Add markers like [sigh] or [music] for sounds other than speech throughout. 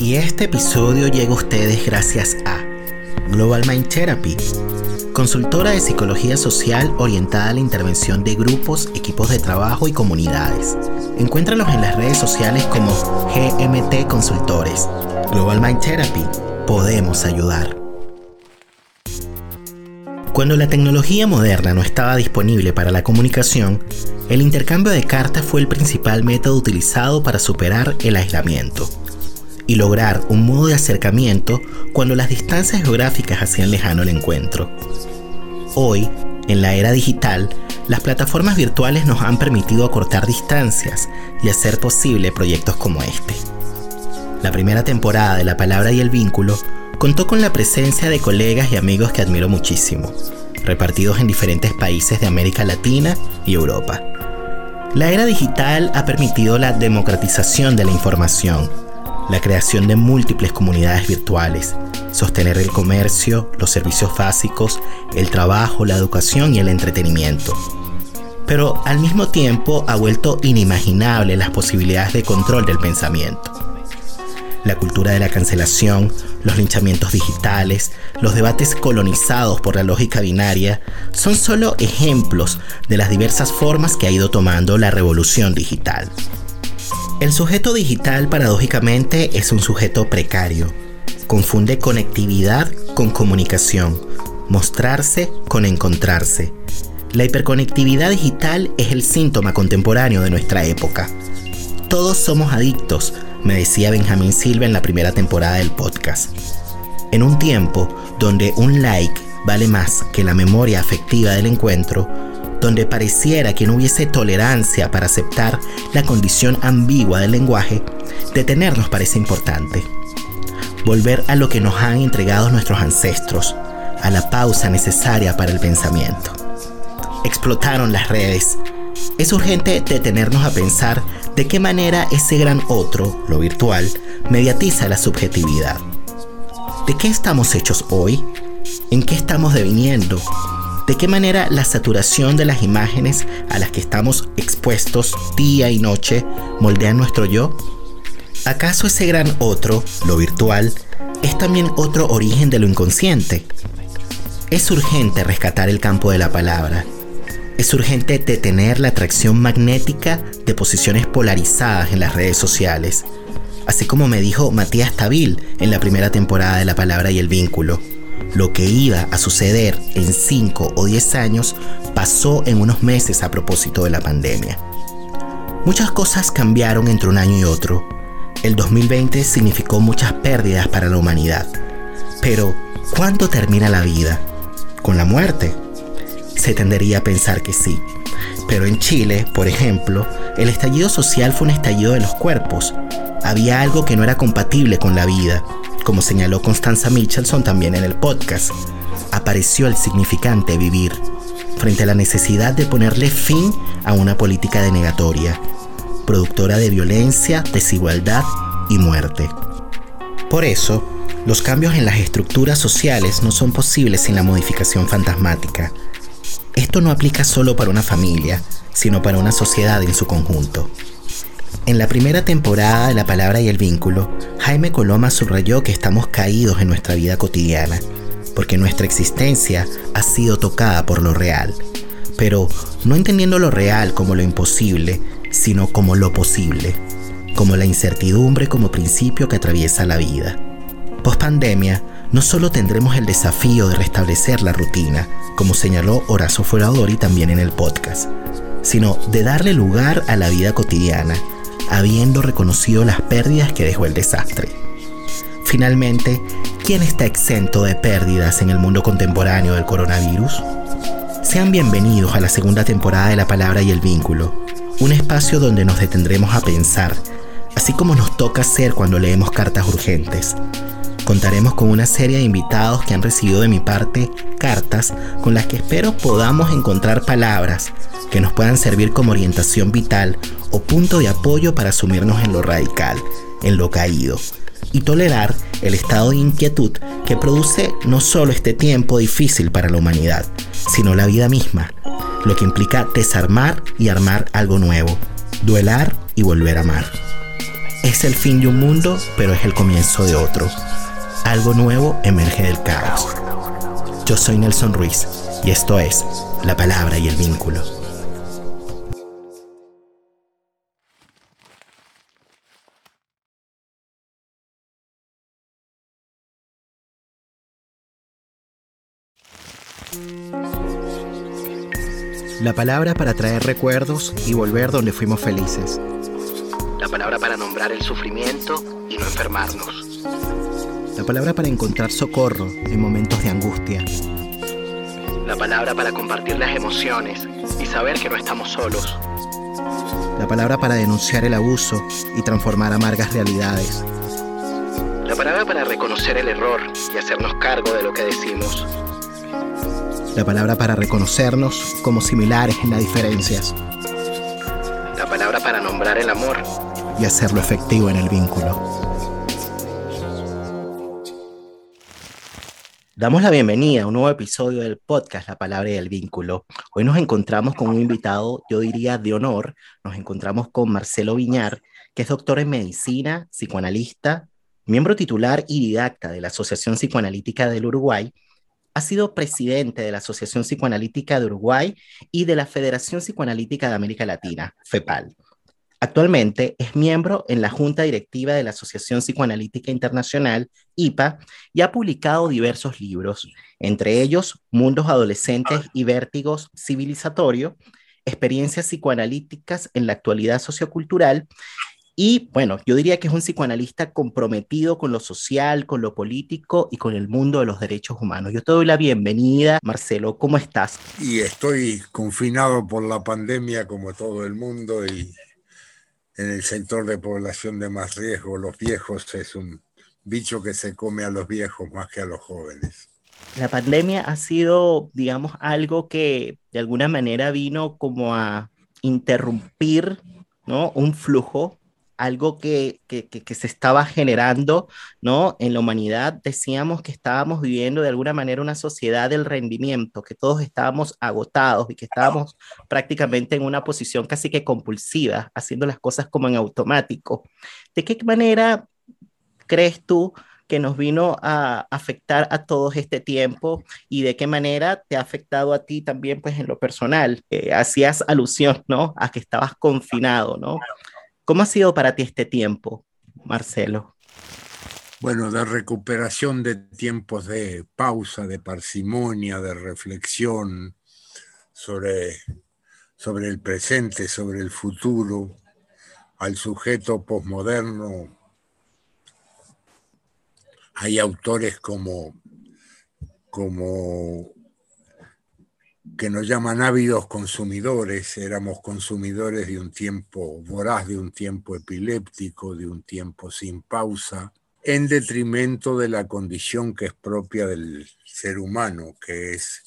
Y este episodio llega a ustedes gracias a Global Mind Therapy, consultora de psicología social orientada a la intervención de grupos, equipos de trabajo y comunidades. Encuéntralos en las redes sociales como GMT Consultores. Global Mind Therapy, podemos ayudar. Cuando la tecnología moderna no estaba disponible para la comunicación, el intercambio de cartas fue el principal método utilizado para superar el aislamiento y lograr un modo de acercamiento cuando las distancias geográficas hacían lejano el encuentro. Hoy, en la era digital, las plataformas virtuales nos han permitido acortar distancias y hacer posible proyectos como este. La primera temporada de La Palabra y el Vínculo contó con la presencia de colegas y amigos que admiro muchísimo, repartidos en diferentes países de América Latina y Europa. La era digital ha permitido la democratización de la información, la creación de múltiples comunidades virtuales, sostener el comercio, los servicios básicos, el trabajo, la educación y el entretenimiento. Pero al mismo tiempo ha vuelto inimaginable las posibilidades de control del pensamiento. La cultura de la cancelación, los linchamientos digitales, los debates colonizados por la lógica binaria son solo ejemplos de las diversas formas que ha ido tomando la revolución digital. El sujeto digital paradójicamente es un sujeto precario. Confunde conectividad con comunicación, mostrarse con encontrarse. La hiperconectividad digital es el síntoma contemporáneo de nuestra época. Todos somos adictos, me decía Benjamín Silva en la primera temporada del podcast. En un tiempo donde un like vale más que la memoria afectiva del encuentro, donde pareciera que no hubiese tolerancia para aceptar la condición ambigua del lenguaje, detenernos parece importante. Volver a lo que nos han entregado nuestros ancestros, a la pausa necesaria para el pensamiento. Explotaron las redes. Es urgente detenernos a pensar de qué manera ese gran otro, lo virtual, mediatiza la subjetividad. ¿De qué estamos hechos hoy? ¿En qué estamos deviniendo? ¿De qué manera la saturación de las imágenes a las que estamos expuestos día y noche moldean nuestro yo? ¿Acaso ese gran otro, lo virtual, es también otro origen de lo inconsciente? Es urgente rescatar el campo de la palabra. Es urgente detener la atracción magnética de posiciones polarizadas en las redes sociales, así como me dijo Matías Tabil en la primera temporada de La Palabra y el Vínculo. Lo que iba a suceder en 5 o 10 años pasó en unos meses a propósito de la pandemia. Muchas cosas cambiaron entre un año y otro. El 2020 significó muchas pérdidas para la humanidad. Pero, ¿cuándo termina la vida? ¿Con la muerte? Se tendería a pensar que sí. Pero en Chile, por ejemplo, el estallido social fue un estallido de los cuerpos. Había algo que no era compatible con la vida como señaló Constanza Michelson también en el podcast, apareció el significante vivir frente a la necesidad de ponerle fin a una política denegatoria, productora de violencia, desigualdad y muerte. Por eso, los cambios en las estructuras sociales no son posibles sin la modificación fantasmática. Esto no aplica solo para una familia, sino para una sociedad en su conjunto. En la primera temporada de La Palabra y el Vínculo, Jaime Coloma subrayó que estamos caídos en nuestra vida cotidiana, porque nuestra existencia ha sido tocada por lo real, pero no entendiendo lo real como lo imposible, sino como lo posible, como la incertidumbre como principio que atraviesa la vida. Post pandemia, no solo tendremos el desafío de restablecer la rutina, como señaló Horacio Fueradori también en el podcast, sino de darle lugar a la vida cotidiana habiendo reconocido las pérdidas que dejó el desastre. Finalmente, ¿quién está exento de pérdidas en el mundo contemporáneo del coronavirus? Sean bienvenidos a la segunda temporada de La Palabra y el Vínculo, un espacio donde nos detendremos a pensar, así como nos toca hacer cuando leemos cartas urgentes. Contaremos con una serie de invitados que han recibido de mi parte cartas con las que espero podamos encontrar palabras que nos puedan servir como orientación vital o punto de apoyo para sumirnos en lo radical, en lo caído, y tolerar el estado de inquietud que produce no solo este tiempo difícil para la humanidad, sino la vida misma, lo que implica desarmar y armar algo nuevo, duelar y volver a amar. Es el fin de un mundo, pero es el comienzo de otro. Algo nuevo emerge del caos. Yo soy Nelson Ruiz y esto es La Palabra y el Vínculo. La palabra para traer recuerdos y volver donde fuimos felices. La palabra para nombrar el sufrimiento y no enfermarnos. La palabra para encontrar socorro en momentos de angustia. La palabra para compartir las emociones y saber que no estamos solos. La palabra para denunciar el abuso y transformar amargas realidades. La palabra para reconocer el error y hacernos cargo de lo que decimos la palabra para reconocernos como similares en las diferencias, la palabra para nombrar el amor y hacerlo efectivo en el vínculo. Damos la bienvenida a un nuevo episodio del podcast La Palabra y el Vínculo. Hoy nos encontramos con un invitado, yo diría, de honor. Nos encontramos con Marcelo Viñar, que es doctor en medicina, psicoanalista, miembro titular y didacta de la Asociación Psicoanalítica del Uruguay ha sido presidente de la Asociación Psicoanalítica de Uruguay y de la Federación Psicoanalítica de América Latina, FEPAL. Actualmente es miembro en la Junta Directiva de la Asociación Psicoanalítica Internacional, IPA, y ha publicado diversos libros, entre ellos Mundos Adolescentes y Vértigos Civilizatorio, Experiencias Psicoanalíticas en la Actualidad Sociocultural y bueno, yo diría que es un psicoanalista comprometido con lo social, con lo político y con el mundo de los derechos humanos. Yo te doy la bienvenida, Marcelo, ¿cómo estás? Y estoy confinado por la pandemia como todo el mundo y en el sector de población de más riesgo, los viejos es un bicho que se come a los viejos más que a los jóvenes. La pandemia ha sido, digamos, algo que de alguna manera vino como a interrumpir ¿no? un flujo algo que, se estaba generando, ¿no? En la humanidad decíamos que estábamos viviendo de alguna manera una sociedad del rendimiento, que todos estábamos agotados y que estábamos prácticamente en una posición casi que compulsiva, haciendo las cosas como en automático. ¿De qué manera crees tú que nos vino a afectar a todos este tiempo y de qué manera te ha afectado a ti también, pues en lo personal. Eh, hacías alusión, ¿no? A que estabas confinado, ¿no? ¿Cómo ha sido para ti este tiempo, Marcelo? Bueno, de recuperación de tiempos de pausa, de parsimonia, de reflexión sobre, sobre el presente, sobre el futuro, al sujeto posmoderno. Hay autores como, como que nos llaman ávidos consumidores, éramos consumidores de un tiempo voraz, de un tiempo epiléptico, de un tiempo sin pausa, en detrimento de la condición que es propia del ser humano, que es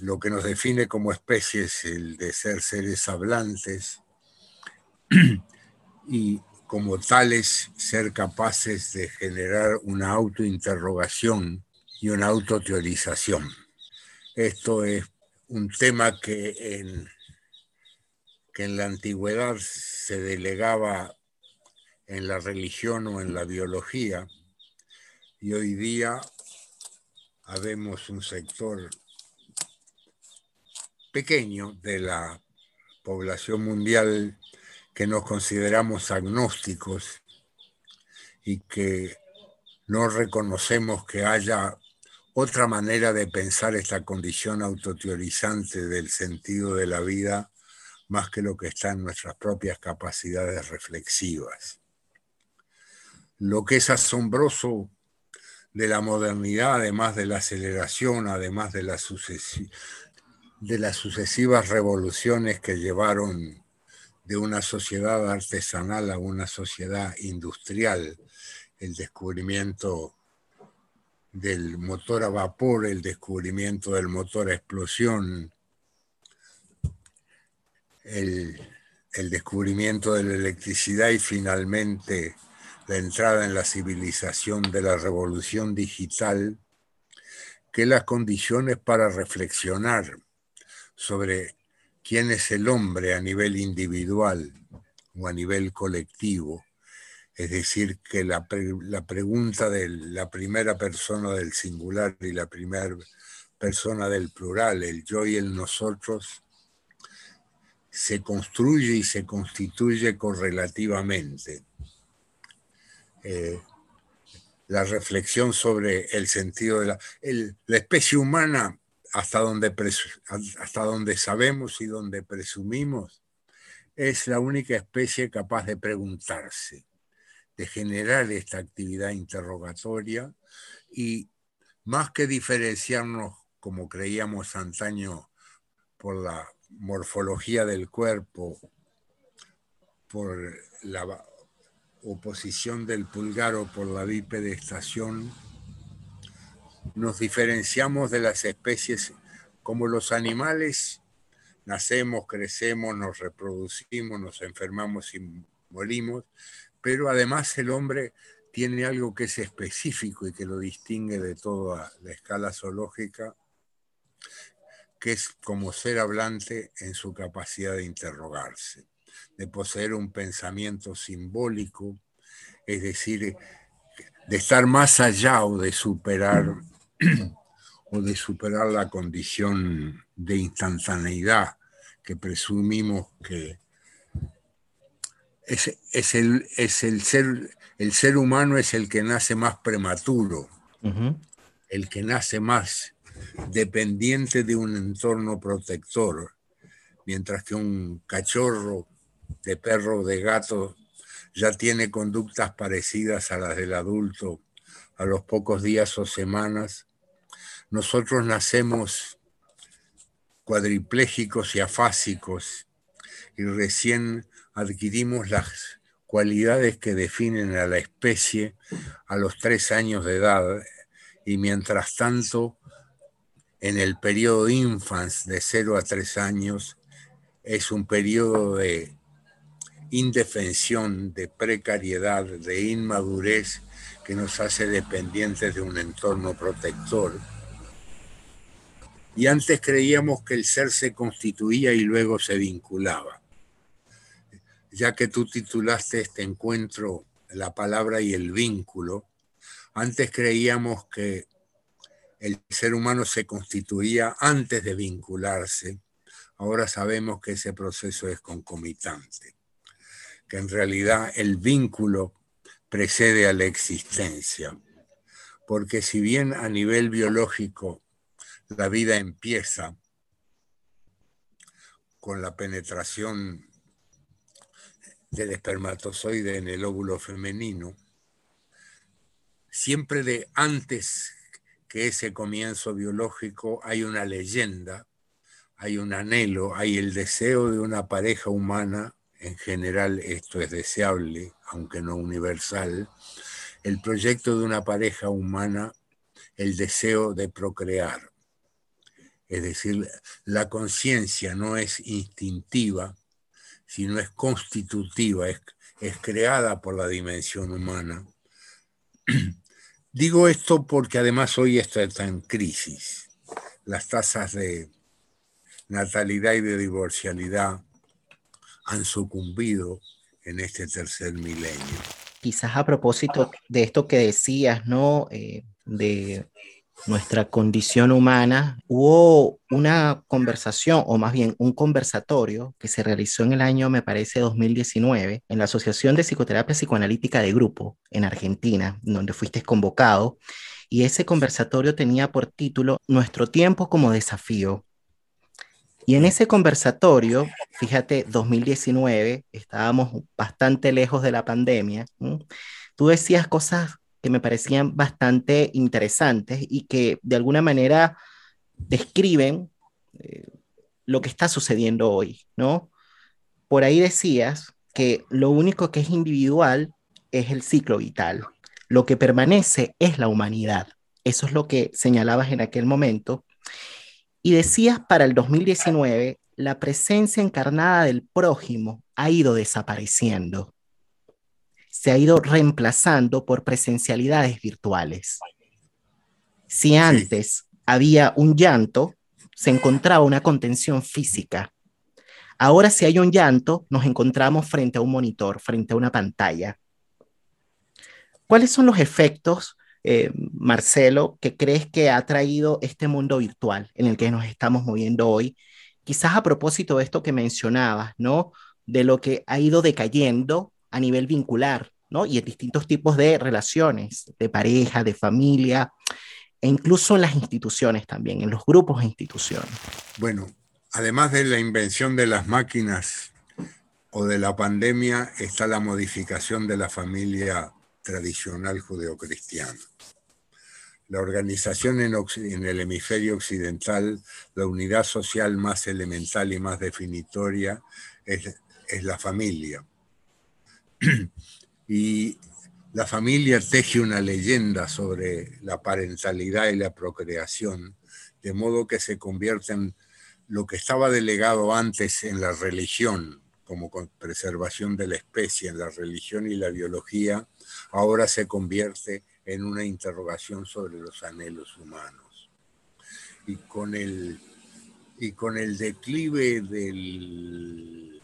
lo que nos define como especies, el de ser seres hablantes [clears throat] y como tales ser capaces de generar una autointerrogación y una autoteorización. Esto es un tema que en, que en la antigüedad se delegaba en la religión o en la biología y hoy día habemos un sector pequeño de la población mundial que nos consideramos agnósticos y que no reconocemos que haya otra manera de pensar esta condición autoteorizante del sentido de la vida más que lo que está en nuestras propias capacidades reflexivas. Lo que es asombroso de la modernidad, además de la aceleración, además de, de las sucesivas revoluciones que llevaron de una sociedad artesanal a una sociedad industrial, el descubrimiento del motor a vapor, el descubrimiento del motor a explosión, el, descubrimiento de la electricidad y finalmente la entrada en la civilización de la revolución digital, que las condiciones para reflexionar sobre quién es el hombre a nivel individual o a nivel colectivo Es decir, que la, pregunta de la primera persona del singular y la primera persona del plural, el yo y el nosotros, se construye y se constituye correlativamente. Eh, la reflexión sobre el sentido de la, la especie humana, hasta donde, hasta donde sabemos y donde presumimos, es la única especie capaz de preguntarse, de generar esta actividad interrogatoria y más que diferenciarnos, como creíamos antaño, por la morfología del cuerpo, por la oposición del pulgar o por la bipedestación, nos diferenciamos de las especies como los animales, nacemos, crecemos, nos reproducimos, nos enfermamos y morimos, pero además el hombre tiene algo que es específico y que lo distingue de toda la escala zoológica, que es como ser hablante en su capacidad de interrogarse, de poseer un pensamiento simbólico, es decir, de estar más allá o de superar [clears throat] o de superar la condición de instantaneidad que presumimos que es, el, es el, ser, el ser humano es el que nace más prematuro, el que nace más dependiente de un entorno protector, mientras que un cachorro de perro o de gato ya tiene conductas parecidas a las del adulto a los pocos días o semanas. Nosotros nacemos cuadriplégicos y afásicos y recién adquirimos las cualidades que definen a la especie a los tres años de edad y mientras tanto en el periodo infans de 0 a 3 años es un periodo de indefensión, de precariedad, de inmadurez que nos hace dependientes de un entorno protector. Y antes creíamos que el ser se constituía y luego se vinculaba. Ya que tú titulaste este encuentro La palabra y el vínculo, antes creíamos que el ser humano se constituía antes de vincularse, ahora sabemos que ese proceso es concomitante, que en realidad el vínculo precede a la existencia, porque si bien a nivel biológico la vida empieza con la penetración del espermatozoide en el óvulo femenino, siempre de antes que ese comienzo biológico hay una leyenda, hay un anhelo, hay el deseo de una pareja humana, en general esto es deseable, aunque no universal, el proyecto de una pareja humana, el deseo de procrear. Es decir, la conciencia no es instintiva, sino es constitutiva, es, es creada por la dimensión humana. [clears throat] Digo esto porque además hoy está en crisis. Las tasas de natalidad y de divorcialidad han sucumbido en este tercer milenio. Quizás a propósito de esto que decías, ¿no? Eh, de nuestra condición humana, hubo una conversación, o más bien un conversatorio que se realizó en el año, me parece, 2019, en la Asociación de Psicoterapia Psicoanalítica de Grupo en Argentina, donde fuiste convocado. Y ese conversatorio tenía por título Nuestro tiempo como desafío. Y en ese conversatorio, fíjate, 2019, estábamos bastante lejos de la pandemia, tú decías cosas que me parecían bastante interesantes y que de alguna manera describen eh, lo que está sucediendo hoy, ¿no? Por ahí decías que lo único que es individual es el ciclo vital. Lo que permanece es la humanidad. Eso es lo que señalabas en aquel momento. Y decías para el 2019, la presencia encarnada del prójimo ha ido desapareciendo se ha ido reemplazando por presencialidades virtuales. Si antes había un llanto, se encontraba una contención física. Ahora si hay un llanto, nos encontramos frente a un monitor, frente a una pantalla. ¿Cuáles son los efectos, eh, Marcelo, que crees que ha traído este mundo virtual en el que nos estamos moviendo hoy? Quizás a propósito de esto que mencionabas, ¿no? De lo que ha ido decayendo a nivel vincular, ¿no? Y en distintos tipos de relaciones, de pareja, de familia, e incluso en las instituciones también, en los grupos e instituciones. Bueno, además de la invención de las máquinas o de la pandemia, está la modificación de la familia tradicional judeocristiana. La organización en, el hemisferio occidental, la unidad social más elemental y más definitoria es la familia. [clears throat] y la familia teje una leyenda sobre la parentalidad y la procreación, de modo que se convierte en lo que estaba delegado antes en la religión, como preservación de la especie, en la religión y la biología, ahora se convierte en una interrogación sobre los anhelos humanos. Y con el, y con el declive del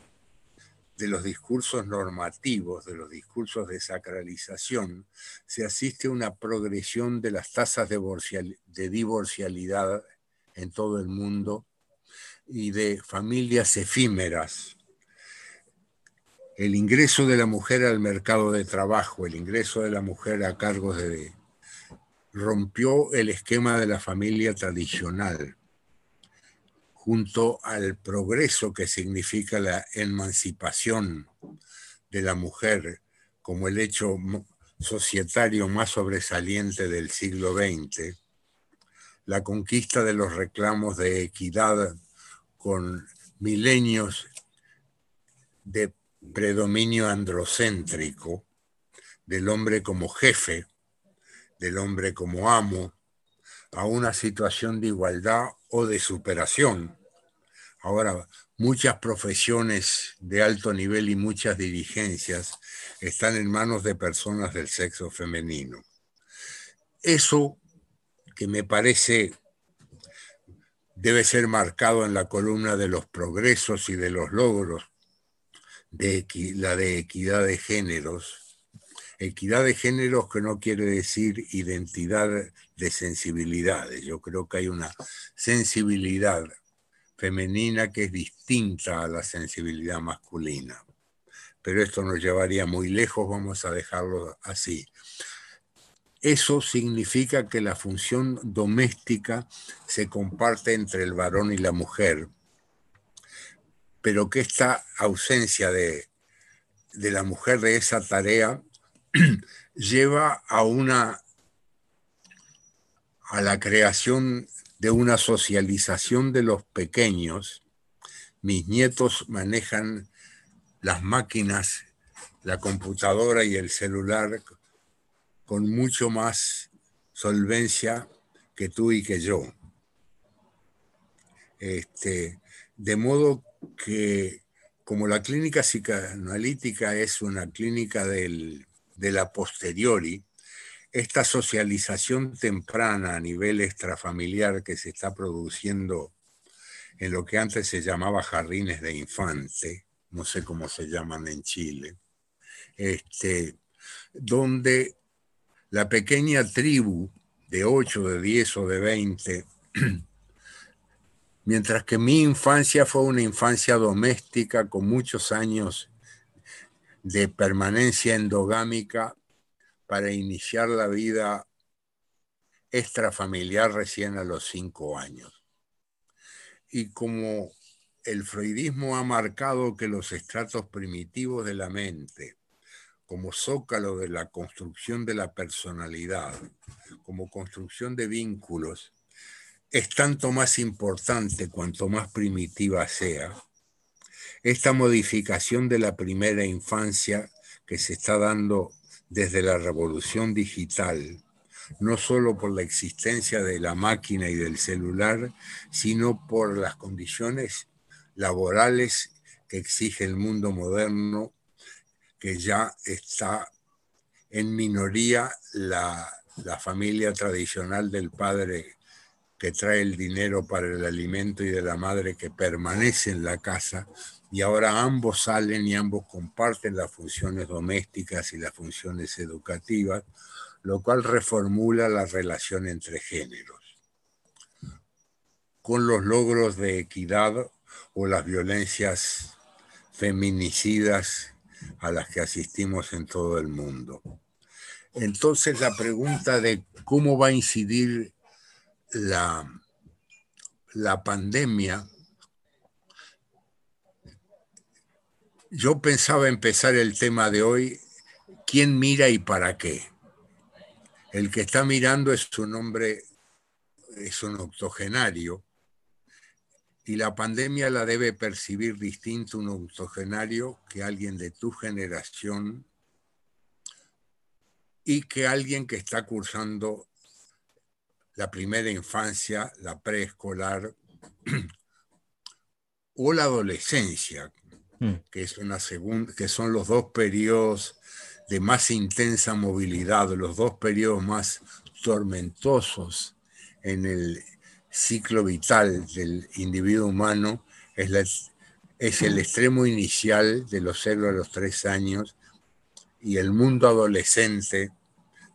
de los discursos normativos, de los discursos de sacralización, se asiste a una progresión de las tasas de, divorcialidad en todo el mundo y de familias efímeras. El ingreso de la mujer al mercado de trabajo, el ingreso de la mujer a cargos de... rompió el esquema de la familia tradicional junto al progreso que significa la emancipación de la mujer como el hecho societario más sobresaliente del siglo XX, la conquista de los reclamos de equidad con milenios de predominio androcéntrico, del hombre como jefe, del hombre como amo, a una situación de igualdad o de superación. Ahora, muchas profesiones de alto nivel y muchas dirigencias están en manos de personas del sexo femenino. Eso que me parece debe ser marcado en la columna de los progresos y de los logros de la de equidad de géneros, Equidad de géneros que no quiere decir identidad de sensibilidades. Yo creo que hay una sensibilidad femenina que es distinta a la sensibilidad masculina. Pero esto nos llevaría muy lejos, vamos a dejarlo así. Eso significa que la función doméstica se comparte entre el varón y la mujer, pero que esta ausencia de, de la mujer de esa tarea [clears throat] lleva a una a la creación de una socialización de los pequeños. Mis nietos manejan las máquinas, la computadora y el celular con mucho más solvencia que tú y que yo. Este, de modo que como la clínica psicoanalítica es una clínica del de la posteriori, esta socialización temprana a nivel extrafamiliar que se está produciendo en lo que antes se llamaba jardines de infante, no sé cómo se llaman en Chile, este, donde la pequeña tribu de 8, de 10 o de 20, [clears throat] mientras que mi infancia fue una infancia doméstica con muchos años de permanencia endogámica para iniciar la vida extrafamiliar recién a los cinco años. Y como el freudismo ha marcado que los estratos primitivos de la mente, como zócalo de la construcción de la personalidad, como construcción de vínculos, es tanto más importante cuanto más primitiva sea, esta modificación de la primera infancia que se está dando desde la revolución digital, no solo por la existencia de la máquina y del celular, sino por las condiciones laborales que exige el mundo moderno, que ya está en minoría la, la familia tradicional del padre que trae el dinero para el alimento y de la madre que permanece en la casa y ahora ambos salen y ambos comparten las funciones domésticas y las funciones educativas, lo cual reformula la relación entre géneros, con los logros de equidad o las violencias feminicidas a las que asistimos en todo el mundo. Entonces la pregunta de cómo va a incidir la, la pandemia Yo pensaba empezar el tema de hoy, ¿quién mira y para qué? El que está mirando es un hombre, es un octogenario, y la pandemia la debe percibir distinto un octogenario que alguien de tu generación y que alguien que está cursando la primera infancia, la preescolar [clears throat] o la adolescencia, Mm. que, es una segunda, que son los dos periodos de más intensa movilidad, los dos periodos más tormentosos en el ciclo vital del individuo humano, es, es el extremo inicial de los 0 a los 3 años y el mundo adolescente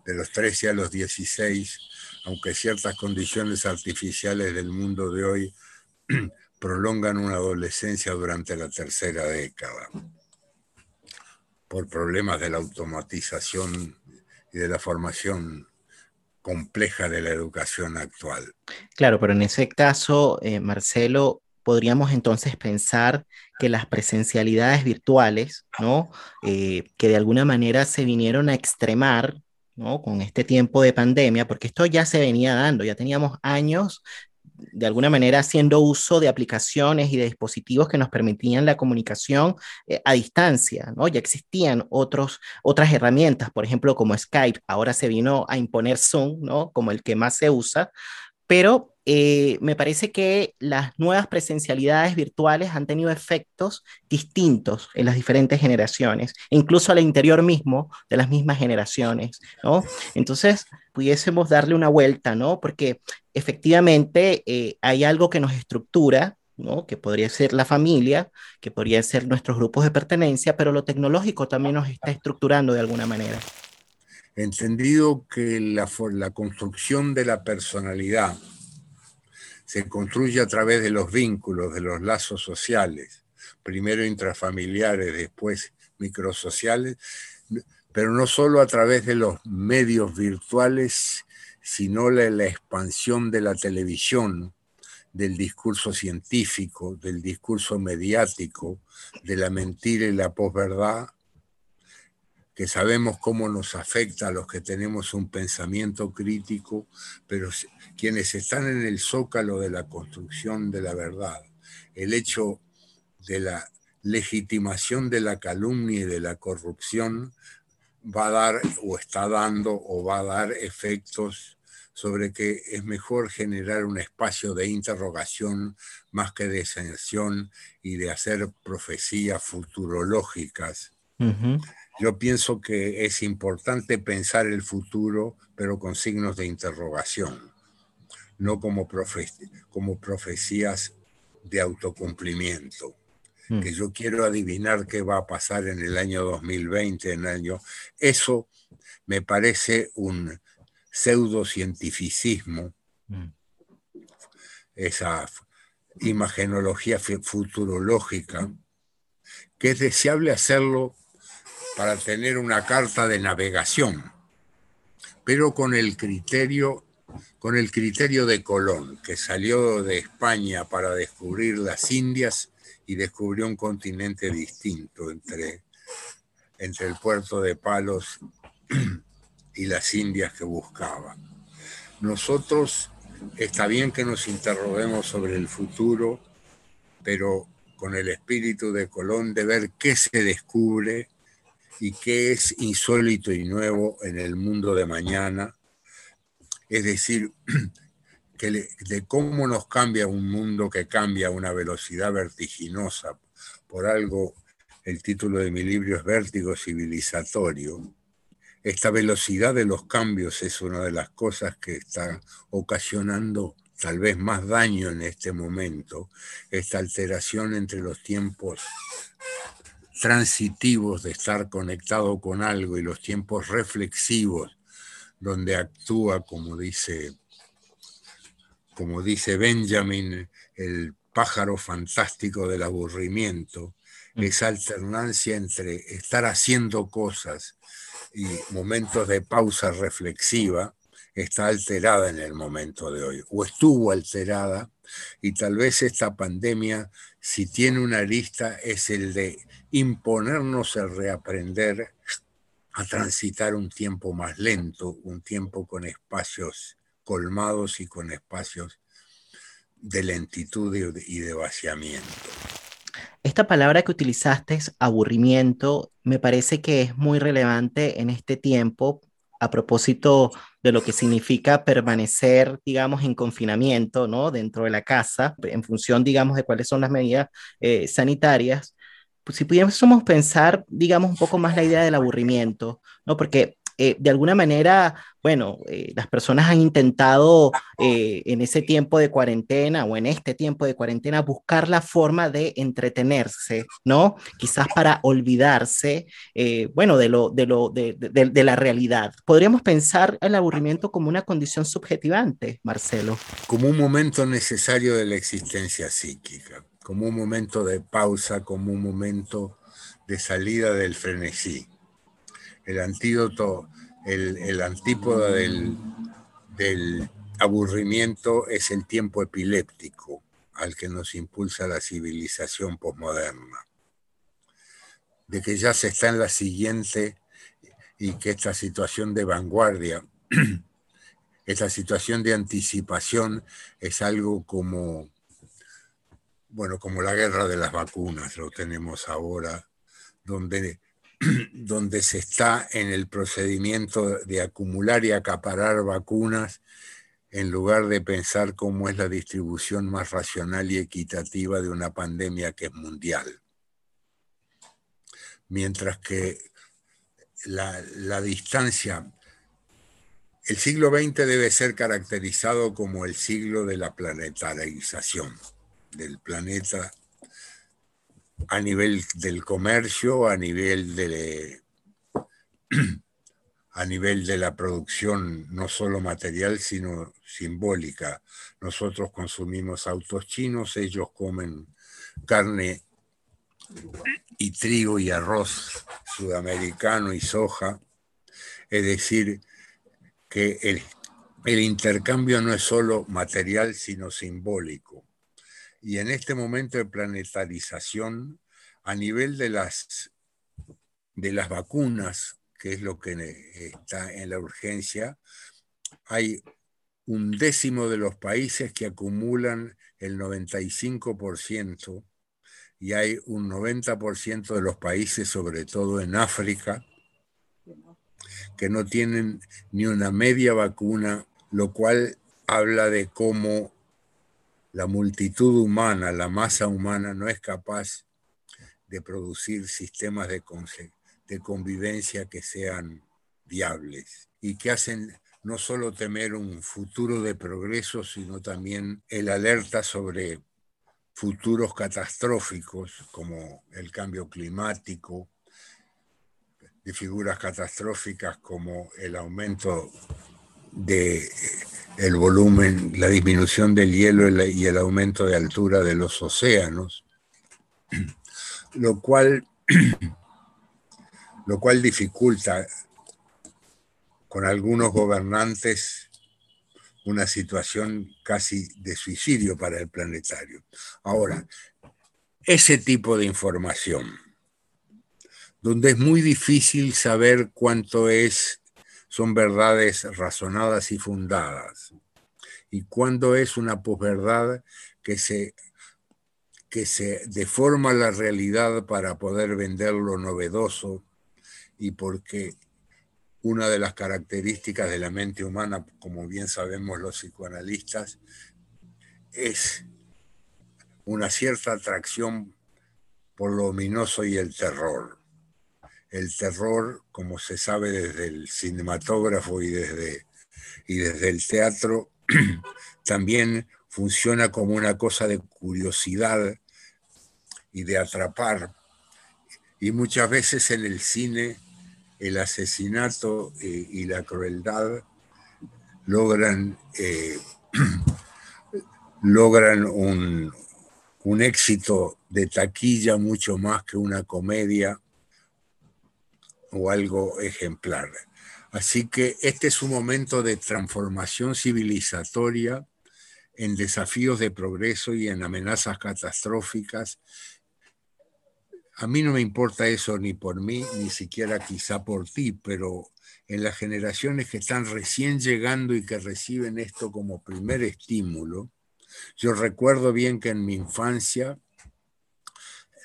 de los 13 a los 16, aunque ciertas condiciones artificiales del mundo de hoy prolongan una adolescencia durante la tercera década por problemas de la automatización y de la formación compleja de la educación actual. Claro, pero en ese caso, eh, Marcelo, podríamos entonces pensar que las presencialidades virtuales, ¿no? Eh, que de alguna manera se vinieron a extremar ¿no? con este tiempo de pandemia, porque esto ya se venía dando, ya teníamos años de alguna manera haciendo uso de aplicaciones y de dispositivos que nos permitían la comunicación eh, a distancia, ¿no? Ya existían otros, otras herramientas, por ejemplo, como Skype, ahora se vino a imponer Zoom, ¿no? Como el que más se usa, pero eh, me parece que las nuevas presencialidades virtuales han tenido efectos distintos en las diferentes generaciones, incluso al interior mismo de las mismas generaciones, ¿no? Entonces, pudiésemos darle una vuelta, ¿no? Porque efectivamente eh, hay algo que nos estructura, ¿no? Que podría ser la familia, que podría ser nuestros grupos de pertenencia, pero lo tecnológico también nos está estructurando de alguna manera. Entendido que la, construcción de la personalidad se construye a través de los vínculos, de los lazos sociales, primero intrafamiliares, después microsociales, pero no solo a través de los medios virtuales, sino la, la expansión de la televisión, del discurso científico, del discurso mediático, de la mentira y la posverdad, que sabemos cómo nos afecta a los que tenemos un pensamiento crítico, pero quienes están en el zócalo de la construcción de la verdad, el hecho de la legitimación de la calumnia y de la corrupción va a dar o está dando o va a dar efectos sobre que es mejor generar un espacio de interrogación más que de sanción y de hacer profecías futurológicas. Yo pienso que es importante pensar el futuro, pero con signos de interrogación, no como, como profecías de autocumplimiento. Mm. Que yo quiero adivinar qué va a pasar en el año 2020, en el año. Eso me parece un pseudocientificismo, mm. esa imagenología futurológica, que es deseable hacerlo para tener una carta de navegación, pero con el criterio con el criterio de Colón, que salió de España para descubrir las Indias y descubrió un continente distinto entre, entre el puerto de Palos y las Indias que buscaba. Nosotros está bien que nos interroguemos sobre el futuro, pero con el espíritu de Colón de ver qué se descubre y qué es insólito y nuevo en el mundo de mañana, es decir, [clears throat] que de cómo nos cambia un mundo que cambia a una velocidad vertiginosa. Por algo, el título de mi libro es Vértigo Civilizatorio. Esta velocidad de los cambios es una de las cosas que está ocasionando tal vez más daño en este momento, esta alteración entre los tiempos transitivos de estar conectado con algo y los tiempos reflexivos donde actúa, como dice, como dice Benjamin, el pájaro fantástico del aburrimiento, mm. esa alternancia entre estar haciendo cosas y momentos de pausa reflexiva, está alterada en el momento de hoy, o estuvo alterada, y tal vez esta pandemia, si tiene una lista, es el de imponernos el reaprender a transitar un tiempo más lento, un tiempo con espacios colmados y con espacios de lentitud y de vaciamiento. Esta palabra que utilizaste es aburrimiento, me parece que es muy relevante en este tiempo a propósito de lo que significa permanecer, digamos, en confinamiento, ¿no? Dentro de la casa, en función, digamos, de cuáles son las medidas eh, sanitarias. Pues si pudiésemos pensar, digamos, un poco más la idea del aburrimiento, ¿no? Porque eh, de alguna manera, bueno, eh, las personas han intentado eh, en ese tiempo de cuarentena o en este tiempo de cuarentena buscar la forma de entretenerse, ¿no? Quizás para olvidarse, bueno, de, lo, de, lo, de, de, la realidad. Podríamos pensar el aburrimiento como una condición subjetivante, Marcelo. Como un momento necesario de la existencia psíquica, como un momento de pausa, como un momento de salida del frenesí el antídoto, el, antípoda del, del aburrimiento es el tiempo epiléptico al que nos impulsa la civilización posmoderna. De que ya se está en la siguiente y que esta situación de vanguardia, [clears throat] esta situación de anticipación es algo como, bueno, como la guerra de las vacunas, lo tenemos ahora, donde [clears throat] donde se está en el procedimiento de acumular y acaparar vacunas en lugar de pensar cómo es la distribución más racional y equitativa de una pandemia que es mundial. Mientras que la, la distancia, el siglo XX debe ser caracterizado como el siglo de la planetarización del planeta a nivel del comercio, a nivel de, a nivel de la producción no solo material, sino simbólica. Nosotros consumimos autos chinos, ellos comen carne y trigo y arroz sudamericano y soja. Es decir, que el, el intercambio no es solo material, sino simbólico. Y en este momento de planetarización, a nivel de las, de las vacunas, que es lo que está en la urgencia, hay un décimo de los países que acumulan el 95% y hay un 90% de los países, sobre todo en África, que no tienen ni una media vacuna, lo cual habla de cómo la multitud humana, la masa humana no es capaz de producir sistemas de, convivencia que sean viables y que hacen no solo temer un futuro de progreso, sino también el alerta sobre futuros catastróficos como el cambio climático, de figuras catastróficas como el aumento de el volumen, la disminución del hielo y el aumento de altura de los océanos, [clears throat] lo cual, [clears throat] lo cual dificulta con algunos gobernantes una situación casi de suicidio para el planetario. Ahora, ese tipo de información, donde es muy difícil saber cuánto es son verdades razonadas y fundadas. Y cuando es una posverdad que se, que se deforma la realidad para poder vender lo novedoso y porque una de las características de la mente humana, como bien sabemos los psicoanalistas, es una cierta atracción por lo ominoso y el terror el terror, como se sabe desde el cinematógrafo y desde, y desde el teatro, [clears throat] también funciona como una cosa de curiosidad y de atrapar. Y muchas veces en el cine el asesinato eh, y la crueldad logran, eh, [clears throat] logran un, un éxito de taquilla mucho más que una comedia o algo ejemplar. Así que este es un momento de transformación civilizatoria en desafíos de progreso y en amenazas catastróficas. A mí no me importa eso ni por mí, ni siquiera quizá por ti, pero en las generaciones que están recién llegando y que reciben esto como primer estímulo, yo recuerdo bien que en mi infancia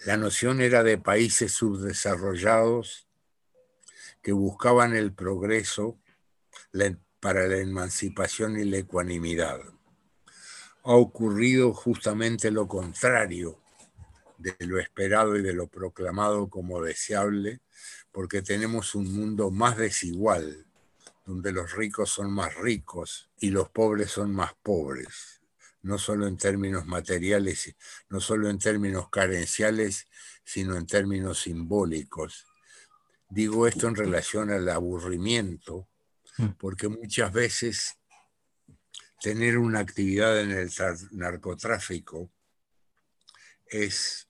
la noción era de países subdesarrollados que buscaban el progreso para la emancipación y la ecuanimidad. Ha ocurrido justamente lo contrario de lo esperado y de lo proclamado como deseable, porque tenemos un mundo más desigual, donde los ricos son más ricos y los pobres son más pobres no solo en términos materiales, no solo en términos carenciales, sino en términos simbólicos. Digo esto en relación al aburrimiento, mm. porque muchas veces tener una actividad en el narcotráfico es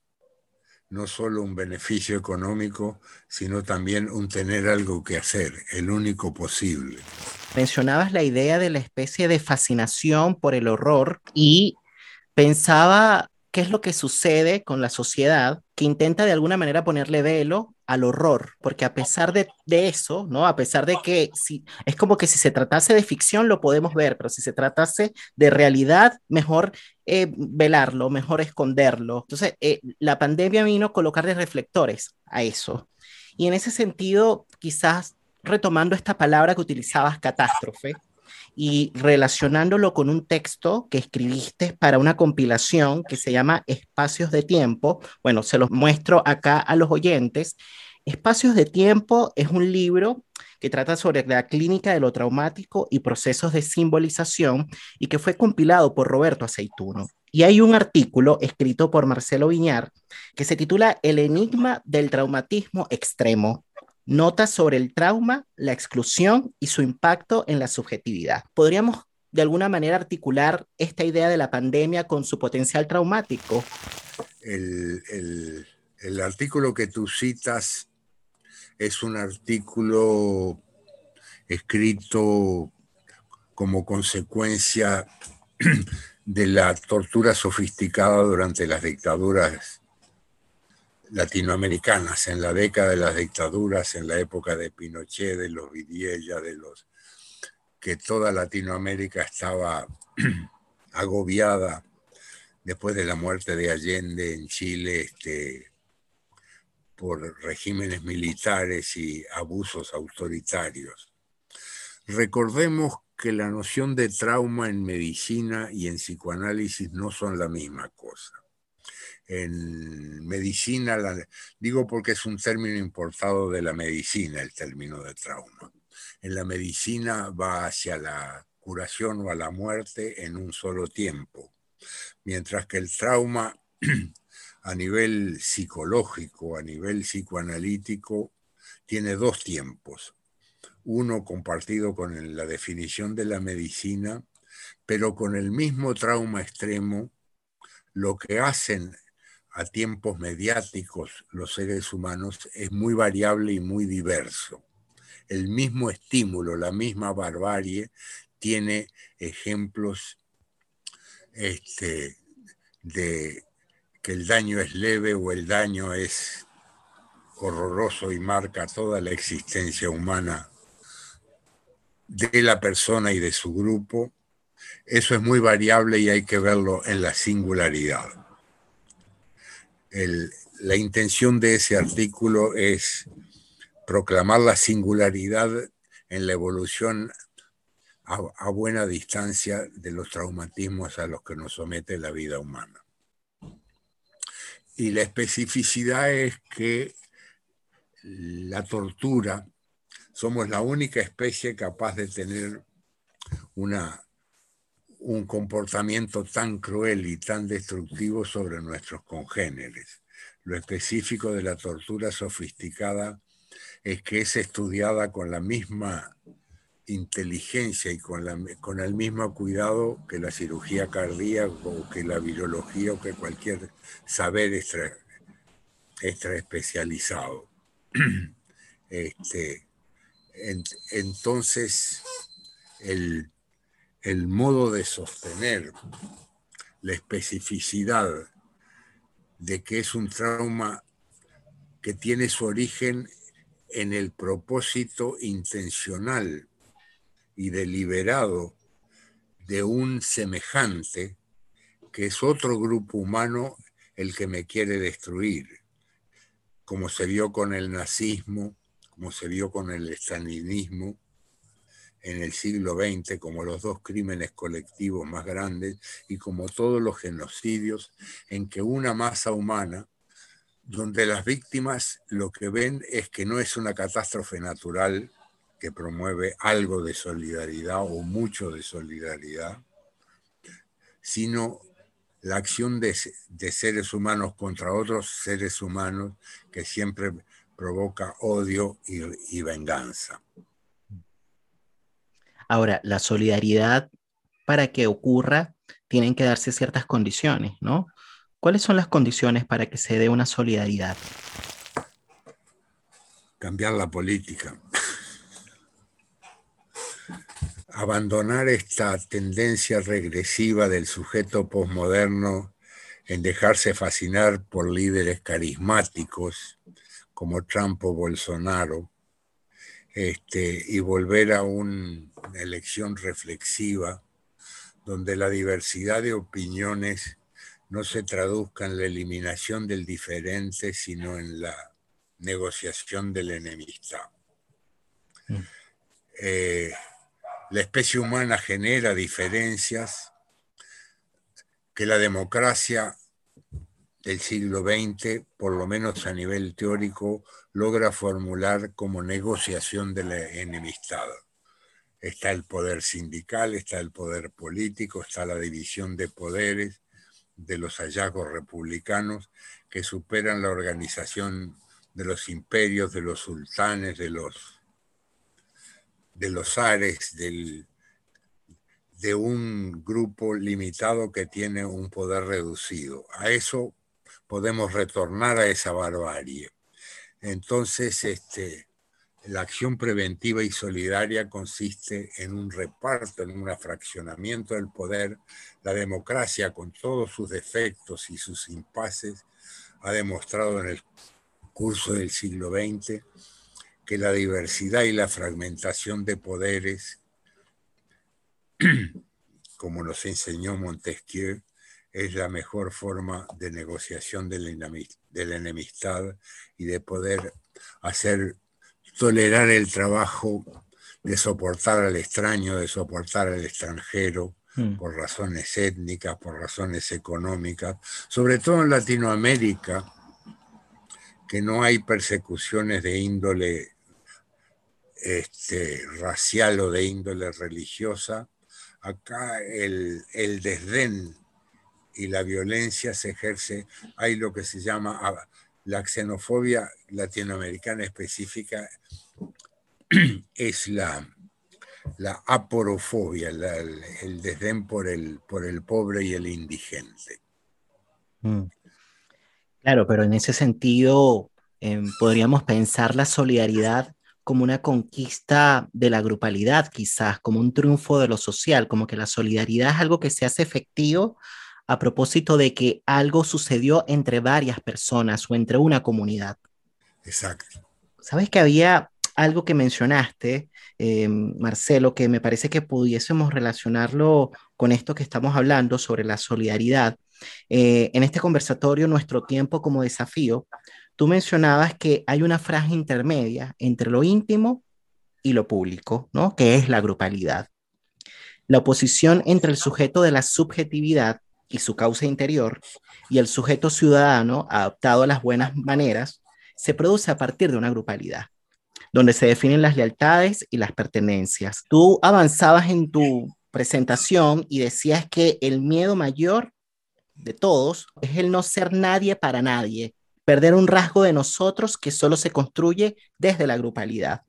no solo un beneficio económico, sino también un tener algo que hacer, el único posible. Mencionabas la idea de la especie de fascinación por el horror y pensaba qué es lo que sucede con la sociedad que intenta de alguna manera ponerle velo al horror, porque a pesar de, eso, ¿no? A pesar de que si, es como que si se tratase de ficción lo podemos ver, pero si se tratase de realidad, mejor eh, velarlo, mejor esconderlo. Entonces, eh, la pandemia vino a colocarle reflectores a eso. Y en ese sentido, quizás retomando esta palabra que utilizabas, catástrofe, y relacionándolo con un texto que escribiste para una compilación que se llama Espacios de Tiempo. Bueno, se los muestro acá a los oyentes. Espacios de Tiempo es un libro que trata sobre la clínica de lo traumático y procesos de simbolización y que fue compilado por Roberto Aceituno. Y hay un artículo escrito por Marcelo Viñar que se titula El enigma del traumatismo extremo, Notas sobre el trauma, la exclusión y su impacto en la subjetividad. ¿Podríamos de alguna manera articular esta idea de la pandemia con su potencial traumático? El, artículo que tú citas es un artículo escrito como consecuencia [clears throat] de la tortura sofisticada durante las dictaduras latinoamericanas, en la década de las dictaduras, en la época de Pinochet, de los Vidiella, de los que toda Latinoamérica estaba [clears throat] agobiada después de la muerte de Allende en Chile este, por regímenes militares y abusos autoritarios. Recordemos que la noción de trauma en medicina y en psicoanálisis no son la misma cosa en medicina, digo porque es un término importado de la medicina, el término de trauma. En la medicina va hacia la curación o a la muerte en un solo tiempo, mientras que el trauma [clears throat] a nivel psicológico, a nivel psicoanalítico, tiene dos tiempos. Uno compartido con la definición de la medicina, pero con el mismo trauma extremo, lo que hacen a tiempos mediáticos los seres humanos es muy variable y muy diverso. El mismo estímulo, la misma barbarie, tiene ejemplos este, de que el daño es leve o el daño es horroroso y marca toda la existencia humana de la persona y de su grupo. Eso es muy variable y hay que verlo en la singularidad la intención de ese artículo es proclamar la singularidad en la evolución a, buena distancia de los traumatismos a los que nos somete la vida humana. Y la especificidad es que la tortura, somos la única especie capaz de tener una, un comportamiento tan cruel y tan destructivo sobre nuestros congéneres. Lo específico de la tortura sofisticada es que es estudiada con la misma inteligencia y con, la, con el mismo cuidado que la cirugía cardíaca o que la virología o que cualquier saber extra, especializado. [clears throat] Este, entonces, el, el modo de sostener la especificidad de que es un trauma que tiene su origen en el propósito intencional y deliberado de un semejante que es otro grupo humano el que me quiere destruir, como se vio con el nazismo, como se vio con el estalinismo en el siglo XX, como los dos crímenes colectivos más grandes y como todos los genocidios en que una masa humana, donde las víctimas lo que ven es que no es una catástrofe natural, que promueve algo de solidaridad o mucho de solidaridad, sino la acción de, seres humanos contra otros seres humanos que siempre provoca odio y, venganza. Ahora, la solidaridad para que ocurra tienen que darse ciertas condiciones, ¿no? ¿Cuáles son las condiciones para que se dé una solidaridad? Cambiar la política [laughs] abandonar esta tendencia regresiva del sujeto posmoderno en dejarse fascinar por líderes carismáticos como Trump o Bolsonaro, este, y volver a una elección reflexiva donde la diversidad de opiniones no se traduzca en la eliminación del diferente, sino en la negociación de la enemistad. Mm. Eh, la especie humana genera diferencias que la democracia del siglo XX, por lo menos a nivel teórico, logra formular como negociación de la enemistad. Está el poder sindical, está el poder político, está la división de poderes de los hallazgos republicanos que superan la organización de los imperios, de los sultanes, de los de los ares de un grupo limitado que tiene un poder reducido. A eso podemos retornar a esa barbarie. Entonces, este, la acción preventiva y solidaria consiste en un reparto, en un fraccionamiento del poder. La democracia, con todos sus defectos y sus impases, ha demostrado en el curso del siglo XX que la diversidad y la fragmentación de poderes, [clears throat] como nos enseñó Montesquieu, es la mejor forma de negociación de la enemistad y de poder hacer tolerar el trabajo de soportar al extraño, de soportar al extranjero, hmm. por razones étnicas, por razones económicas, sobre todo en Latinoamérica, que no hay persecuciones de índole este, racial o de índole religiosa, acá el, desdén y la violencia se ejerce, hay lo que se llama ah, la xenofobia latinoamericana específica, [clears throat] es la, la aporofobia, el, desdén por el, por el pobre y el indigente. Mm. Claro, pero en ese sentido em, podríamos pensar la solidaridad como una conquista de la grupalidad, quizás, como un triunfo de lo social, como que la solidaridad es algo que se hace efectivo a propósito de que algo sucedió entre varias personas o entre una comunidad. Exacto. Sabes que había algo que mencionaste, eh, Marcelo, que me parece que pudiésemos relacionarlo con esto que estamos hablando sobre la solidaridad. Eh, en este conversatorio, nuestro tiempo como desafío, Tú mencionabas que hay una franja intermedia entre lo íntimo y lo público, ¿no? Que es la grupalidad. La oposición entre el sujeto de la subjetividad y su causa interior y el sujeto ciudadano adaptado a las buenas maneras se produce a partir de una grupalidad, donde se definen las lealtades y las pertenencias. Tú avanzabas en tu presentación y decías que el miedo mayor de todos es el no ser nadie para nadie, perder un rasgo de nosotros que solo se construye desde la grupalidad.